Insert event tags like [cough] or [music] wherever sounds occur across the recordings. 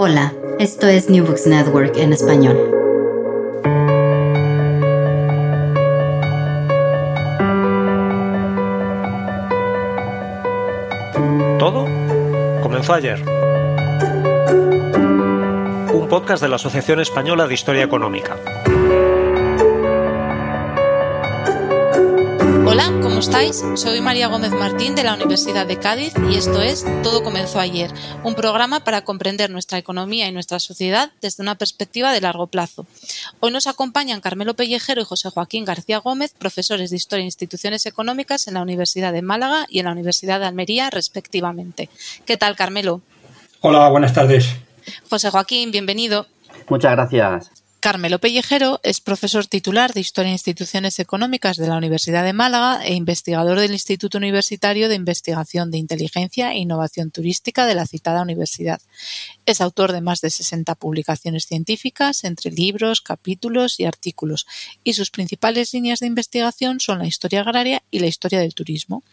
Hola, esto es New Books Network en español. Todo comenzó ayer. Un podcast de la Asociación Española de Historia Económica. Hola, ¿cómo estáis? Soy María Gómez Martín de la Universidad de Cádiz y esto es Todo comenzó ayer, un programa para comprender nuestra economía y nuestra sociedad desde una perspectiva de largo plazo. Hoy nos acompañan Carmelo Pellejero y José Joaquín García Gómez, profesores de Historia e Instituciones Económicas en la Universidad de Málaga y en la Universidad de Almería, respectivamente. ¿Qué tal, Carmelo? Hola, buenas tardes. José Joaquín, bienvenido. Muchas gracias. Carmelo Pellejero es profesor titular de Historia e Instituciones Económicas de la Universidad de Málaga e investigador del Instituto Universitario de Investigación de Inteligencia e Innovación Turística de la citada universidad. Es autor de más de 60 publicaciones científicas, entre libros, capítulos y artículos, y sus principales líneas de investigación son la historia agraria y la historia del turismo.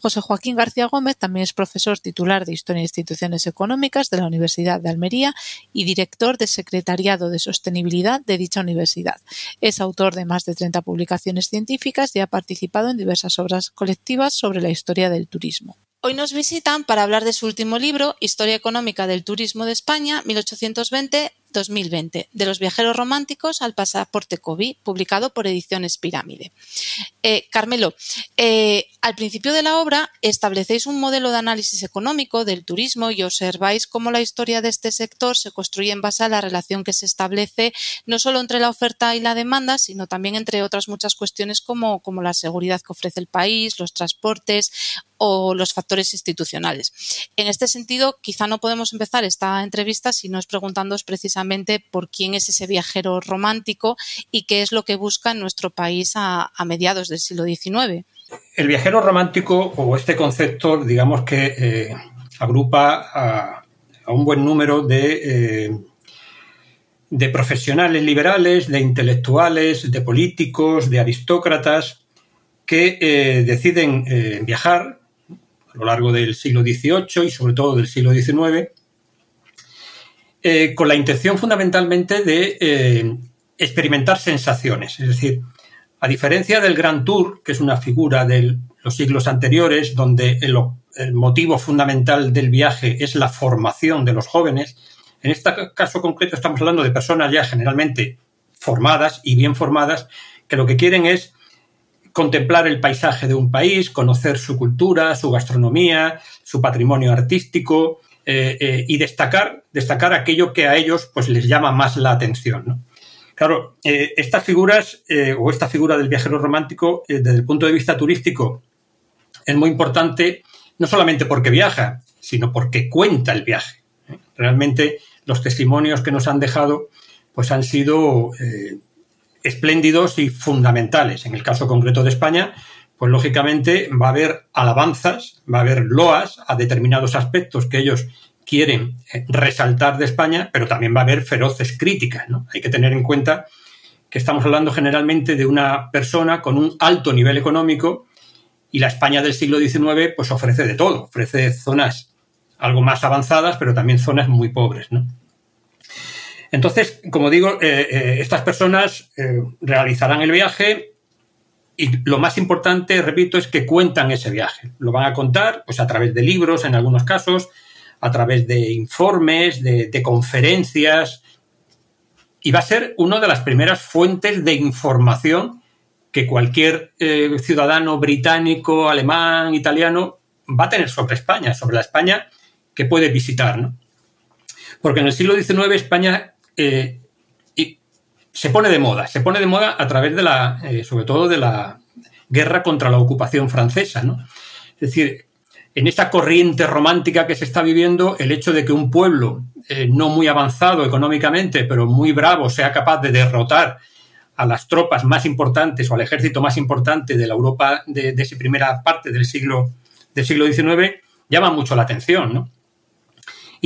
José Joaquín García Gómez también es profesor titular de Historia e Instituciones Económicas de la Universidad de Almería y director de Secretariado de Sostenibilidad de dicha universidad. Es autor de más de 30 publicaciones científicas y ha participado en diversas obras colectivas sobre la historia del turismo. Hoy nos visitan para hablar de su último libro, Historia Económica del Turismo de España, 1820 2020, de los viajeros románticos al pasaporte COVID, publicado por Ediciones Pirámide. Eh, Carmelo, eh, al principio de la obra establecéis un modelo de análisis económico del turismo y observáis cómo la historia de este sector se construye en base a la relación que se establece no solo entre la oferta y la demanda, sino también entre otras muchas cuestiones como, como la seguridad que ofrece el país, los transportes o los factores institucionales. En este sentido, quizá no podemos empezar esta entrevista si no es preguntándoos precisamente por quién es ese viajero romántico y qué es lo que busca en nuestro país a, mediados del siglo XIX. El viajero romántico o este concepto, digamos que eh, agrupa a, un buen número de, eh, de profesionales liberales, de intelectuales, de políticos, de aristócratas que eh, deciden viajar a lo largo del siglo XVIII y sobre todo del siglo XIX eh, con la intención fundamentalmente de eh, experimentar sensaciones. Es decir, a diferencia del Grand Tour, que es una figura de los siglos anteriores, donde el, motivo fundamental del viaje es la formación de los jóvenes, en este caso concreto estamos hablando de personas ya generalmente formadas y bien formadas, que lo que quieren es contemplar el paisaje de un país, conocer su cultura, su gastronomía, su patrimonio artístico, eh, eh, y destacar, destacar aquello que a ellos pues, les llama más la atención. Claro, eh, estas figuras o esta figura del viajero romántico desde el punto de vista turístico es muy importante no solamente porque viaja, sino porque cuenta el viaje. Realmente los testimonios que nos han dejado pues han sido espléndidos y fundamentales. En el caso concreto de España, pues lógicamente va a haber alabanzas, va a haber loas a determinados aspectos que ellos quieren eh, resaltar de España, pero también va a haber feroces críticas. ¿no? Hay que tener en cuenta que estamos hablando generalmente de una persona con un alto nivel económico y la España del siglo XIX pues ofrece de todo, ofrece zonas algo más avanzadas, pero también zonas muy pobres. ¿no? Entonces, como digo, eh, eh, estas personas realizarán el viaje, y lo más importante, repito, es que cuentan ese viaje. Lo van a contar pues, a través de libros, en algunos casos, a través de informes, de, conferencias, y va a ser una de las primeras fuentes de información que cualquier eh, ciudadano británico, alemán, italiano va a tener sobre España, sobre la España que puede visitar. ¿no? Porque en el siglo XIX España eh, se pone de moda, se pone de moda a través de la, eh, sobre todo de la guerra contra la ocupación francesa. ¿no? Es decir, en esa corriente romántica que se está viviendo, el hecho de que un pueblo eh, no muy avanzado económicamente, pero muy bravo, sea capaz de derrotar a las tropas más importantes o al ejército más importante de la Europa de, esa primera parte del siglo, del siglo XIX, llama mucho la atención, ¿no?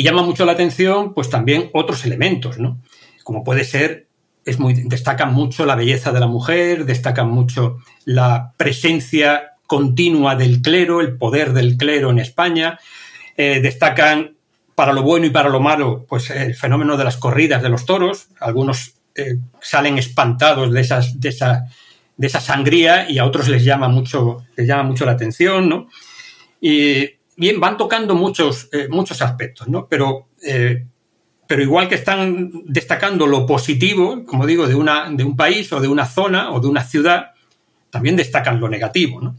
Y llama mucho la atención, pues también otros elementos, ¿no? Como puede ser, es muy, destacan mucho la belleza de la mujer, destacan mucho la presencia continua del clero, el poder del clero en España, eh, destacan para lo bueno y para lo malo, pues el fenómeno de las corridas de los toros. Algunos eh, salen espantados de, esa, de esa sangría y a otros les llama mucho, les llama mucho la atención, ¿no? Y bien, van tocando muchos, eh, muchos aspectos, ¿no? Pero, eh, pero igual que están destacando lo positivo, como digo, de, una, de un país o de una zona o de una ciudad, también destacan lo negativo, ¿no?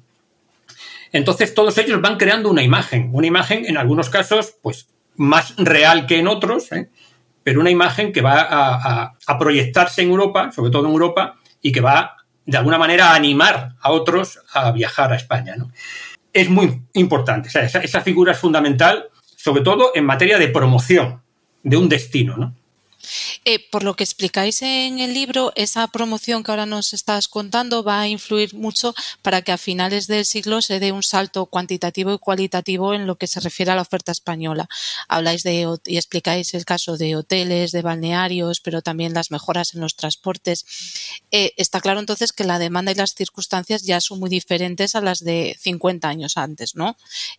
Entonces todos ellos van creando una imagen, una imagen en algunos casos, pues más real que en otros, ¿eh? pero una imagen que va a, a, proyectarse en Europa, sobre todo en Europa, y que va de alguna manera a animar a otros a viajar a España. ¿no? Es muy importante. esa, figura es fundamental, sobre todo en materia de promoción de un destino, ¿no? Eh, por lo que explicáis en el libro, esa promoción que ahora nos estás contando va a influir mucho para que a finales del siglo se dé un salto cuantitativo y cualitativo en lo que se refiere a la oferta española. Habláis de y explicáis el caso de hoteles, de balnearios, pero también las mejoras en los transportes. Eh, está claro entonces que la demanda y las circunstancias ya son muy diferentes a las de 50 años antes, ¿no?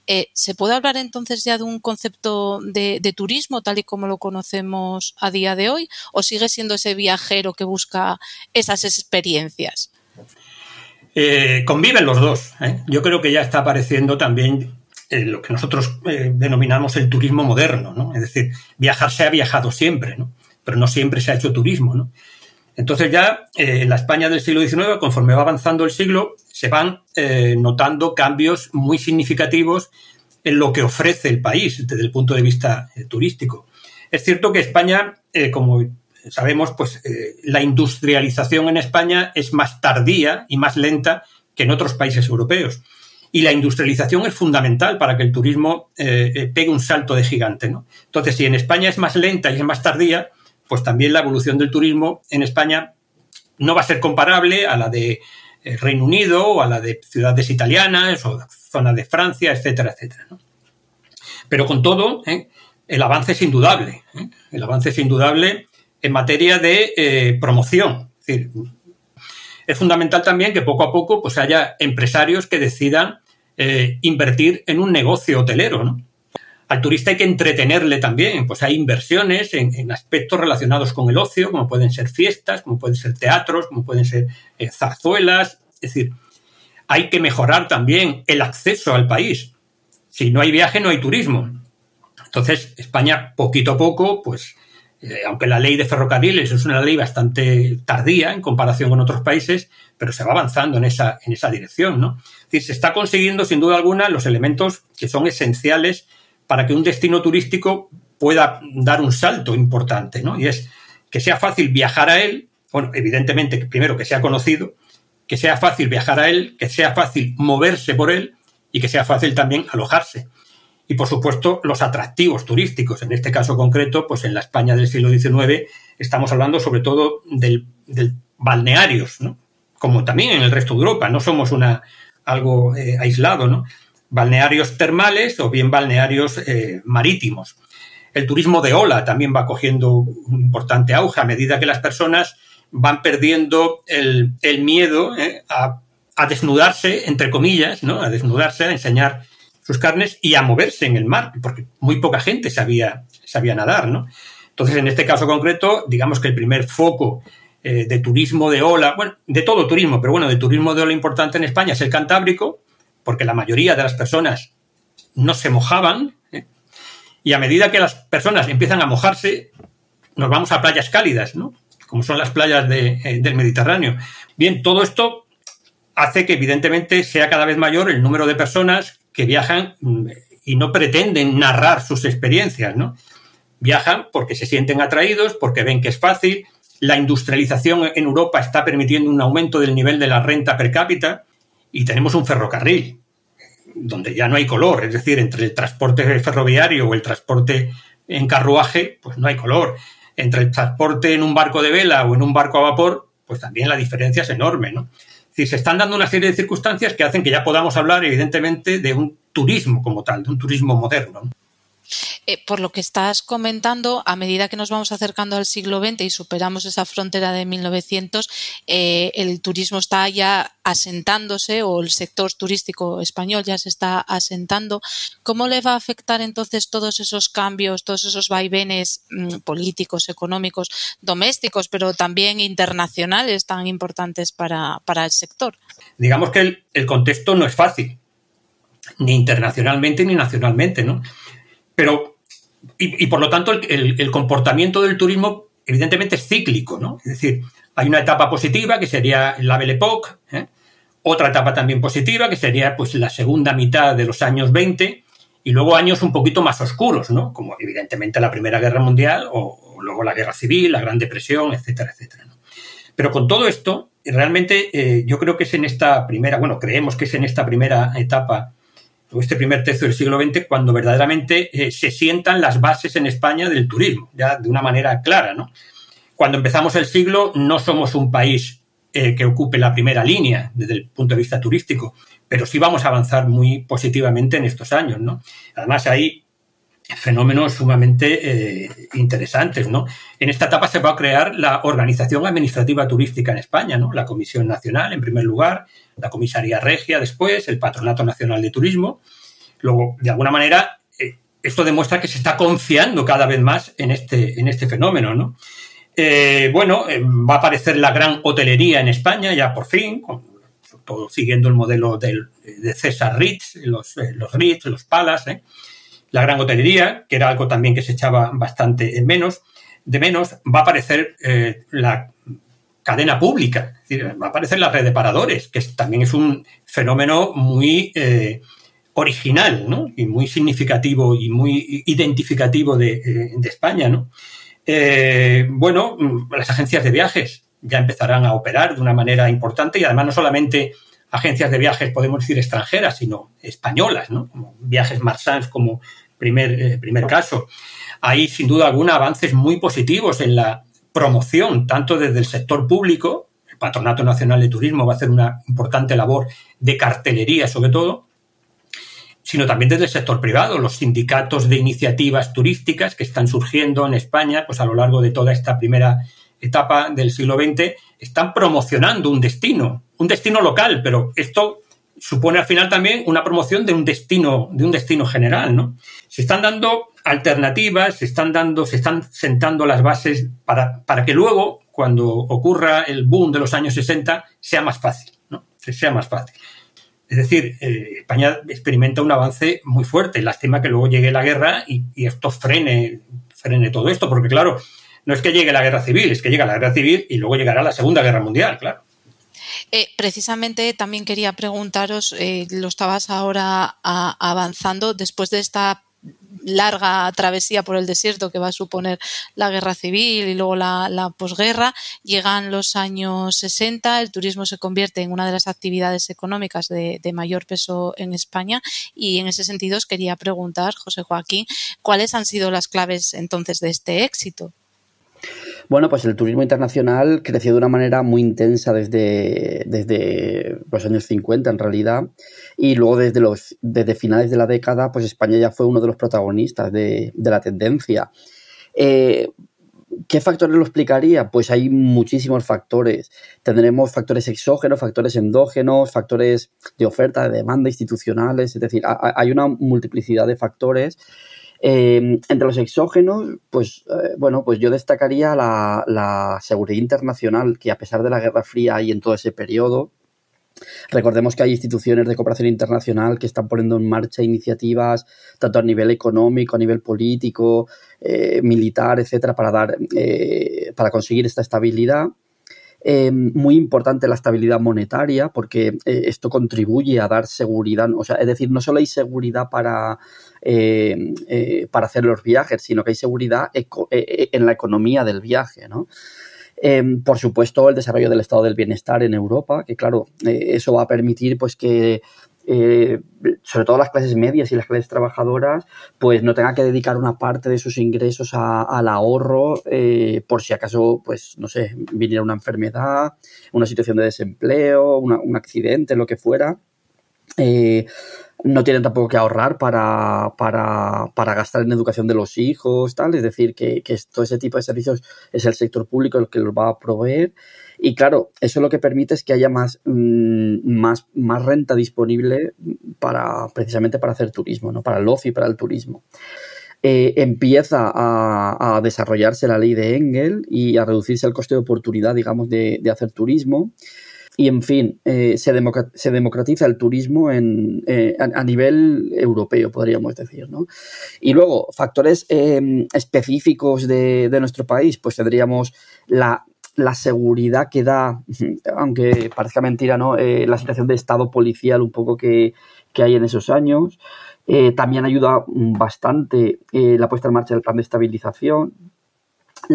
Eh, ¿Se puede hablar entonces ya de un concepto de, de turismo tal y como lo conocemos a día de hoy? O sigue siendo ese viajero que busca esas experiencias? Eh, conviven los dos. ¿eh? Yo creo que ya está apareciendo también eh, lo que nosotros denominamos el turismo moderno, ¿no? Es decir, viajar se ha viajado siempre, ¿no? Pero no siempre se ha hecho turismo. Entonces ya en la España del siglo XIX, conforme va avanzando el siglo, se van notando cambios muy significativos en lo que ofrece el país desde el punto de vista turístico. Es cierto que España, eh, como sabemos, pues eh, la industrialización en España es más tardía y más lenta que en otros países europeos. Y la industrialización es fundamental para que el turismo eh, pegue un salto de gigante. ¿no? Entonces, si en España es más lenta y es más tardía, pues también la evolución del turismo en España no va a ser comparable a la de Reino Unido o a la de ciudades italianas o zona de Francia, etcétera, etcétera. Pero con todo, el avance es indudable. ¿eh? El avance es indudable en materia de eh, promoción. Es, fundamental también que poco a poco pues, haya empresarios que decidan eh, invertir en un negocio hotelero. Al turista hay que entretenerle también. Pues hay inversiones en, aspectos relacionados con el ocio, como pueden ser fiestas, como pueden ser teatros, como pueden ser zarzuelas. Es decir, hay que mejorar también el acceso al país. Si no hay viaje, no hay turismo. Entonces, España, poquito a poco, pues, eh, aunque la ley de ferrocarriles es una ley bastante tardía en comparación con otros países, pero se va avanzando en esa, en esa dirección, ¿no? Es decir, se está consiguiendo, sin duda alguna, los elementos que son esenciales para que un destino turístico pueda dar un salto importante, ¿no? Y es que sea fácil viajar a él, bueno, evidentemente, primero que sea conocido, que sea fácil viajar a él, que sea fácil moverse por él y que sea fácil también alojarse y por supuesto los atractivos turísticos. En este caso concreto, pues en la España del siglo XIX estamos hablando sobre todo del, balnearios, ¿no? como también en el resto de Europa, no somos una, algo eh, aislado, ¿no? balnearios termales o bien balnearios eh, marítimos. El turismo de ola también va cogiendo un importante auge a medida que las personas van perdiendo el, miedo eh, a, a, desnudarse, entre comillas, ¿no? a desnudarse, a enseñar sus carnes y a moverse en el mar, porque muy poca gente sabía, sabía nadar, ¿no? Entonces, en este caso concreto, digamos que el primer foco eh, de turismo de ola, bueno, de todo turismo, pero bueno, de turismo de ola importante en España es el Cantábrico, porque la mayoría de las personas no se mojaban, ¿eh? Y a medida que las personas empiezan a mojarse, nos vamos a playas cálidas, ¿no? Como son las playas eh, del Mediterráneo. Bien, todo esto hace que evidentemente sea cada vez mayor el número de personas que viajan mm, y no pretenden narrar sus experiencias, ¿no? Viajan porque se sienten atraídos, porque ven que es fácil. La industrialización en Europa está permitiendo un aumento del nivel de la renta per cápita y tenemos un ferrocarril donde ya no hay color, es decir, entre el transporte ferroviario o el transporte en carruaje, pues no hay color. Entre el transporte en un barco de vela o en un barco a vapor, pues también la diferencia es enorme, ¿no? Decir, se están dando una serie de circunstancias que hacen que ya podamos hablar, evidentemente, de un turismo como tal, de un turismo moderno. Eh, por lo que estás comentando, a medida que nos vamos acercando al siglo XX y superamos esa frontera de 1900, eh, el turismo está ya asentándose o el sector turístico español ya se está asentando. ¿Cómo le va a afectar entonces todos esos cambios, todos esos vaivenes mm, políticos, económicos, domésticos, pero también internacionales tan importantes para, el sector? Digamos que el, contexto no es fácil, ni internacionalmente ni nacionalmente, ¿no? Pero y, por lo tanto el, comportamiento del turismo evidentemente es cíclico, ¿no? Es decir, hay una etapa positiva que sería la Belle Époque, ¿eh? otra etapa también positiva que sería pues la segunda mitad de los años 20 y luego años un poquito más oscuros, ¿no? Como evidentemente la Primera Guerra Mundial o, luego la Guerra Civil, la Gran Depresión, etcétera, etcétera. Pero con todo esto, realmente eh, yo creo que es en esta primera, bueno, creemos que es en esta primera etapa este primer tercio del siglo XX, cuando verdaderamente eh, se sientan las bases en España del turismo, ya de una manera clara. ¿no? Cuando empezamos el siglo no somos un país eh, que ocupe la primera línea desde el punto de vista turístico, pero sí vamos a avanzar muy positivamente en estos años. ¿no? Además hay fenómenos sumamente eh, interesantes. ¿no? En esta etapa se va a crear la Organización Administrativa Turística en España, ¿no? la Comisión Nacional en primer lugar, la Comisaría Regia después, el Patronato Nacional de Turismo. Luego, de alguna manera, eh, esto demuestra que se está confiando cada vez más en este, en este fenómeno, ¿no? Eh, bueno, eh, va a aparecer la gran hotelería en España ya por fin, todo siguiendo el modelo de César Ritz, los, los Ritz, los Palas, la gran hotelería, que era algo también que se echaba bastante de menos, va a aparecer la cadena pública. va a aparecer la red de paradores, que también es un fenómeno muy eh, original y muy significativo y muy identificativo de, eh, España. ¿no? Eh, bueno, las agencias de viajes ya empezarán a operar de una manera importante y además no solamente agencias de viajes, podemos decir extranjeras, sino españolas, como Viajes Marsans como primer, primer caso. Hay sin duda alguna avances muy positivos en la promoción, tanto desde el sector público, el Patronato Nacional de Turismo va a hacer una importante labor de cartelería sobre todo, sino también desde el sector privado, los sindicatos de iniciativas turísticas que están surgiendo en España, pues a lo largo de toda esta primera etapa del siglo XX, están promocionando un destino, un destino local, pero esto supone al final también una promoción de un destino, de un destino general, ¿no? Se están dando alternativas, se están dando, se están sentando las bases para, para que luego, cuando ocurra el boom de los años 60, sea más fácil, ¿no? Sea más fácil. Es decir, eh, España experimenta un avance muy fuerte. Lástima que luego llegue la guerra y, esto frene, frene todo esto, porque claro, no es que llegue la guerra civil, es que llega la guerra civil y luego llegará la Segunda Guerra Mundial, claro. Eh, precisamente también quería preguntaros, eh, lo estabas ahora avanzando después de esta larga travesía por el desierto que va a suponer la guerra civil y luego la, posguerra. Llegan los años 60, el turismo se convierte en una de las actividades económicas de, mayor peso en España y en ese sentido os quería preguntar, José Joaquín, ¿cuáles han sido las claves entonces de este éxito? Bueno, pues el turismo internacional creció de una manera muy intensa desde, desde los años 50 en realidad y luego desde, los, desde finales de la década pues España ya fue uno de los protagonistas de, la tendencia. Eh, ¿Qué factores lo explicaría? Pues hay muchísimos factores. Tendremos factores exógenos, factores endógenos, factores de oferta, de demanda institucionales, es decir, hay una multiplicidad de factores Em, entre los exógenos, pues eh, bueno, pues yo destacaría la, seguridad internacional, que a pesar de la Guerra Fría y en todo ese periodo, Recordemos que hay instituciones de cooperación internacional que están poniendo en marcha iniciativas tanto a nivel económico, a nivel político, eh, militar, etcétera, para dar, eh, para conseguir esta estabilidad. Eh, muy importante la estabilidad monetaria porque esto contribuye a dar seguridad, o sea, es decir, no solo hay seguridad para, para hacer los viajes, sino que hay seguridad en la economía del viaje, ¿no? Em, por supuesto, el desarrollo del estado del bienestar en Europa, que claro, eh, eso va a permitir pues que eh, sobre todo las clases medias y las clases trabajadoras, pues no tengan que dedicar una parte de sus ingresos al ahorro eh, por si acaso, pues no sé, viniera una enfermedad, una situación de desempleo, un accidente, lo que fuera no tienen tampoco que ahorrar para, para, gastar en educación de los hijos, tal. Es decir, que, todo ese tipo de servicios es el sector público el que los va a proveer. Y claro, eso lo que permite es que haya más, mm, más, más renta disponible para precisamente para hacer turismo, ¿no? Para el ocio y para el turismo. Eh, empieza a, desarrollarse la ley de Engel y a reducirse el coste de oportunidad, digamos, de, de hacer turismo. Y en fin, eh, se, democratiza el turismo en, eh, a, nivel europeo, podríamos decir. ¿no? Y luego, factores em, específicos de, nuestro país, pues tendríamos la, seguridad que da, [laughs] aunque parezca mentira, ¿no? Eh, la situación de estado policial un poco que, que hay en esos años. también ayuda bastante la puesta en marcha del plan de estabilización,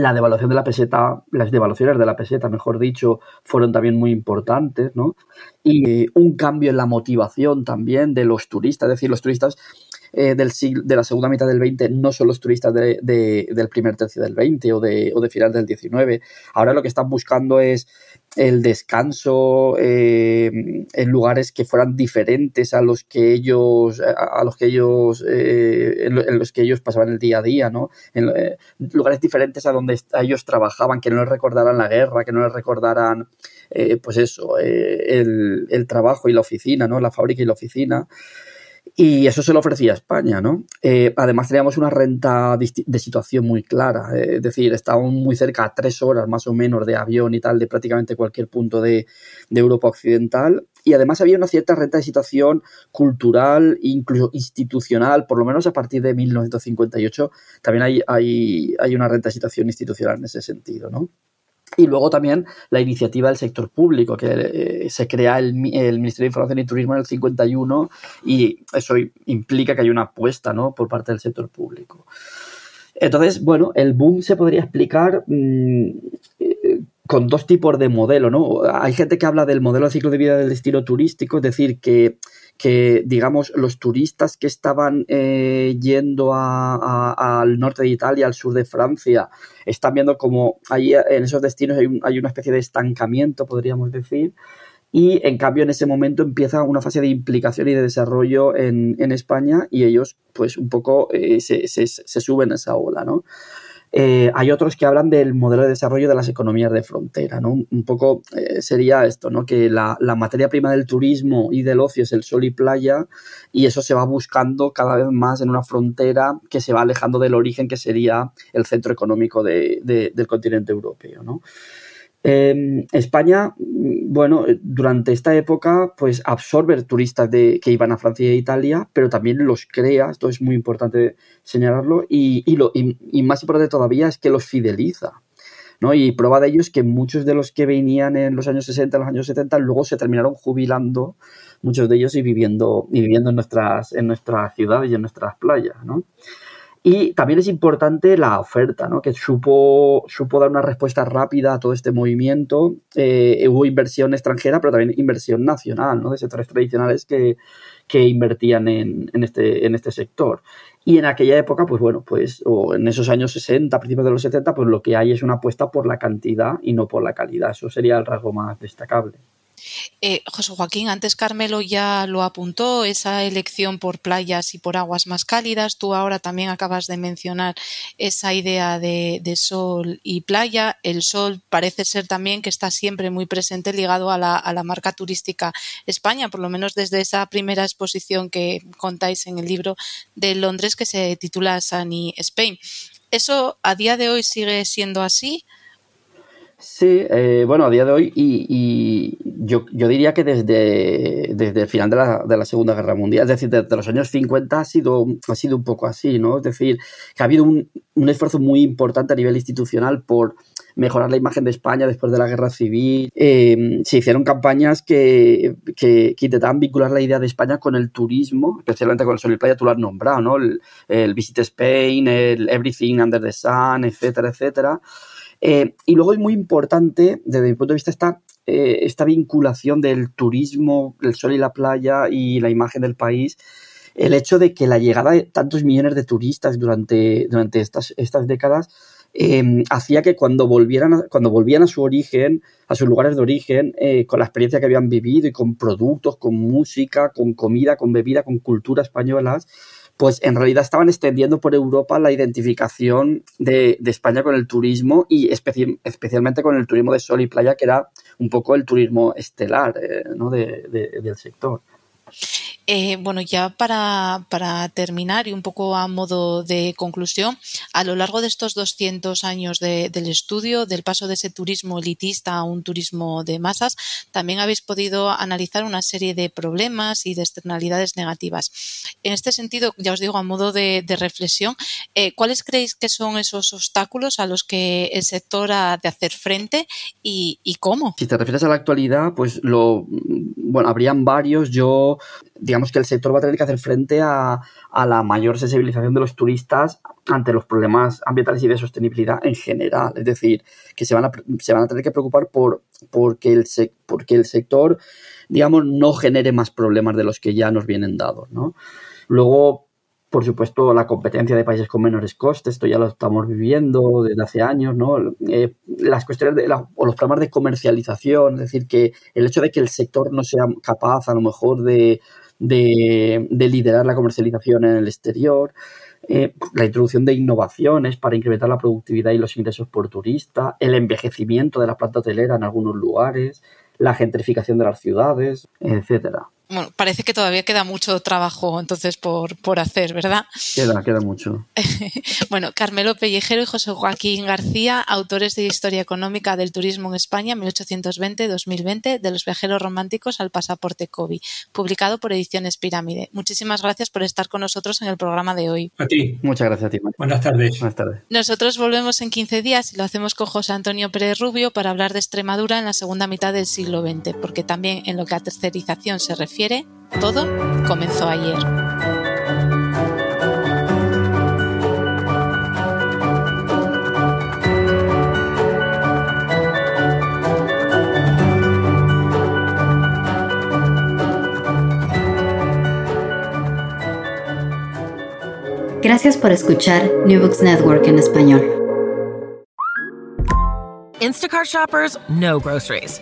la devaluación de la peseta, las devaluaciones de la peseta, mejor dicho, fueron también muy importantes, ¿no? Y un cambio en la motivación también de los turistas, es decir, los turistas eh, del siglo, de la segunda mitad del 20 no son los turistas de, del primer tercio del 20 o de, o de final del 19. Ahora lo que están buscando es el descanso eh, en lugares que fueran diferentes a los que ellos a, los que ellos eh, en, los que ellos pasaban el día a día no en eh, lugares diferentes a donde ellos trabajaban que no les recordaran la guerra que no les recordaran pues eso el, el, trabajo y la oficina no la fábrica y la oficina y eso se lo ofrecía España, ¿no? Eh, además teníamos una renta de situación muy clara, eh, es decir, estábamos muy cerca, a tres horas más o menos de avión y tal, de prácticamente cualquier punto de, Europa Occidental. Y además había una cierta renta de situación cultural, incluso institucional, por lo menos a partir de 1958, también hay, hay, hay una renta de situación institucional en ese sentido, ¿no? Y luego también la iniciativa del sector público, que eh, se crea el, Ministerio de Información y Turismo en el 51 y eso implica que hay una apuesta ¿no? por parte del sector público. Entonces, bueno, el boom se podría explicar mm, con dos tipos de modelo, ¿no? Hay gente que habla del modelo de ciclo de vida del destino turístico, es decir, que que, digamos, los turistas que estaban eh, yendo al norte de Italia, al sur de Francia, están viendo como ahí en esos destinos hay, una especie de estancamiento, podríamos decir, y en cambio en ese momento empieza una fase de implicación y de desarrollo en, España y ellos pues un poco eh, se, se, se, suben a esa ola, ¿no? Eh, hay otros que hablan del modelo de desarrollo de las economías de frontera, ¿no? Un poco eh, sería esto, ¿no? Que la, materia prima del turismo y del ocio es el sol y playa y eso se va buscando cada vez más en una frontera que se va alejando del origen que sería el centro económico del continente europeo, ¿no? Em, España, bueno, durante esta época, pues absorbe turistas de, que iban a Francia e Italia, pero también los crea, esto es muy importante señalarlo, y, más importante todavía es que los fideliza. ¿no? Y prueba de ello es que muchos de los que venían en los años 60, en los años 70, luego se terminaron jubilando, muchos de ellos y viviendo, y viviendo en, nuestras, en nuestras ciudades y en nuestras playas. ¿no? Y también es importante la oferta, ¿no? que supo, supo dar una respuesta rápida a todo este movimiento. Eh, hubo inversión extranjera, pero también inversión nacional, ¿no? de sectores tradicionales que, invertían en, este, en este sector. Y en aquella época, pues bueno, pues o en esos años 60, principios de los 70, pues lo que hay es una apuesta por la cantidad y no por la calidad. Eso sería el rasgo más destacable. Eh, José Joaquín, antes Carmelo ya lo apuntó, esa elección por playas y por aguas más cálidas. Tú ahora también acabas de mencionar esa idea de, sol y playa. El sol parece ser también que está siempre muy presente ligado a la, marca turística España, por lo menos desde esa primera exposición que contáis en el libro de Londres que se titula Sunny Spain. ¿Eso a día de hoy sigue siendo así? Sí, eh, bueno, a día de hoy, y, yo, diría que desde, desde el final de la, de la, Segunda Guerra Mundial, es decir, desde los años 50 ha sido, ha sido un poco así, ¿no? Es decir, que ha habido un, un esfuerzo muy importante a nivel institucional por mejorar la imagen de España después de la guerra civil. Eh, se hicieron campañas que, que, intentaban vincular la idea de España con el turismo, especialmente con el sol y playa, tú lo has nombrado, ¿no? El Visit Spain, el Everything Under the Sun, etcétera, etcétera. Eh, y luego es muy importante, desde mi punto de vista, esta, eh, esta vinculación del turismo, el sol y la playa y la imagen del país, el hecho de que la llegada de tantos millones de turistas durante, durante estas, estas décadas em, hacía que cuando volvieran, cuando volvían a su origen, a sus lugares de origen, eh, con la experiencia que habían vivido y con productos, con música, con comida, con bebida, con cultura españolas, pues en realidad estaban extendiendo por Europa la identificación de, España con el turismo y especialmente con el turismo de sol y playa, que era un poco el turismo estelar eh, del sector. Eh, bueno, ya para, para, terminar y un poco a modo de conclusión, a lo largo de estos 200 años del estudio, del paso de ese turismo elitista a un turismo de masas, también habéis podido analizar una serie de problemas y de externalidades negativas. En este sentido, ya os digo, a modo de, reflexión, eh, ¿cuáles creéis que son esos obstáculos a los que el sector ha de hacer frente y, y cómo? Si te refieres a la actualidad, pues lo, bueno, habrían varios. Yo digamos que el sector va a tener que hacer frente a, la mayor sensibilización de los turistas ante los problemas ambientales y de sostenibilidad en general. Es decir, que se van a, se van a tener que preocupar por porque el, porque el sector, digamos, no genere más problemas de los que ya nos vienen dados. ¿no? Luego, por supuesto, la competencia de países con menores costes, esto ya lo estamos viviendo desde hace años, ¿no? Eh, las cuestiones de o los problemas de comercialización, es decir, que el hecho de que el sector no sea capaz a lo mejor de, de, liderar la comercialización en el exterior, eh, la introducción de innovaciones para incrementar la productividad y los ingresos por turista, el envejecimiento de la planta hotelera en algunos lugares, la gentrificación de las ciudades, etcétera bueno, parece que todavía queda mucho trabajo entonces por, por hacer, ¿verdad? Queda, queda mucho. [laughs] bueno, Carmelo Pellejero y José Joaquín García, autores de Historia Económica del Turismo en España 1820-2020, de los viajeros románticos al pasaporte COVID, publicado por Ediciones Pirámide. Muchísimas gracias por estar con nosotros en el programa de hoy. A ti. Muchas gracias a ti. Buenas tardes. Buenas tardes. Nosotros volvemos en 15 días y lo hacemos con José Antonio Pérez Rubio para hablar de Extremadura en la segunda mitad del siglo XX, porque también en lo que a tercerización se refiere todo comenzó ayer. Gracias por escuchar New Books Network en español. Instacart shoppers know groceries.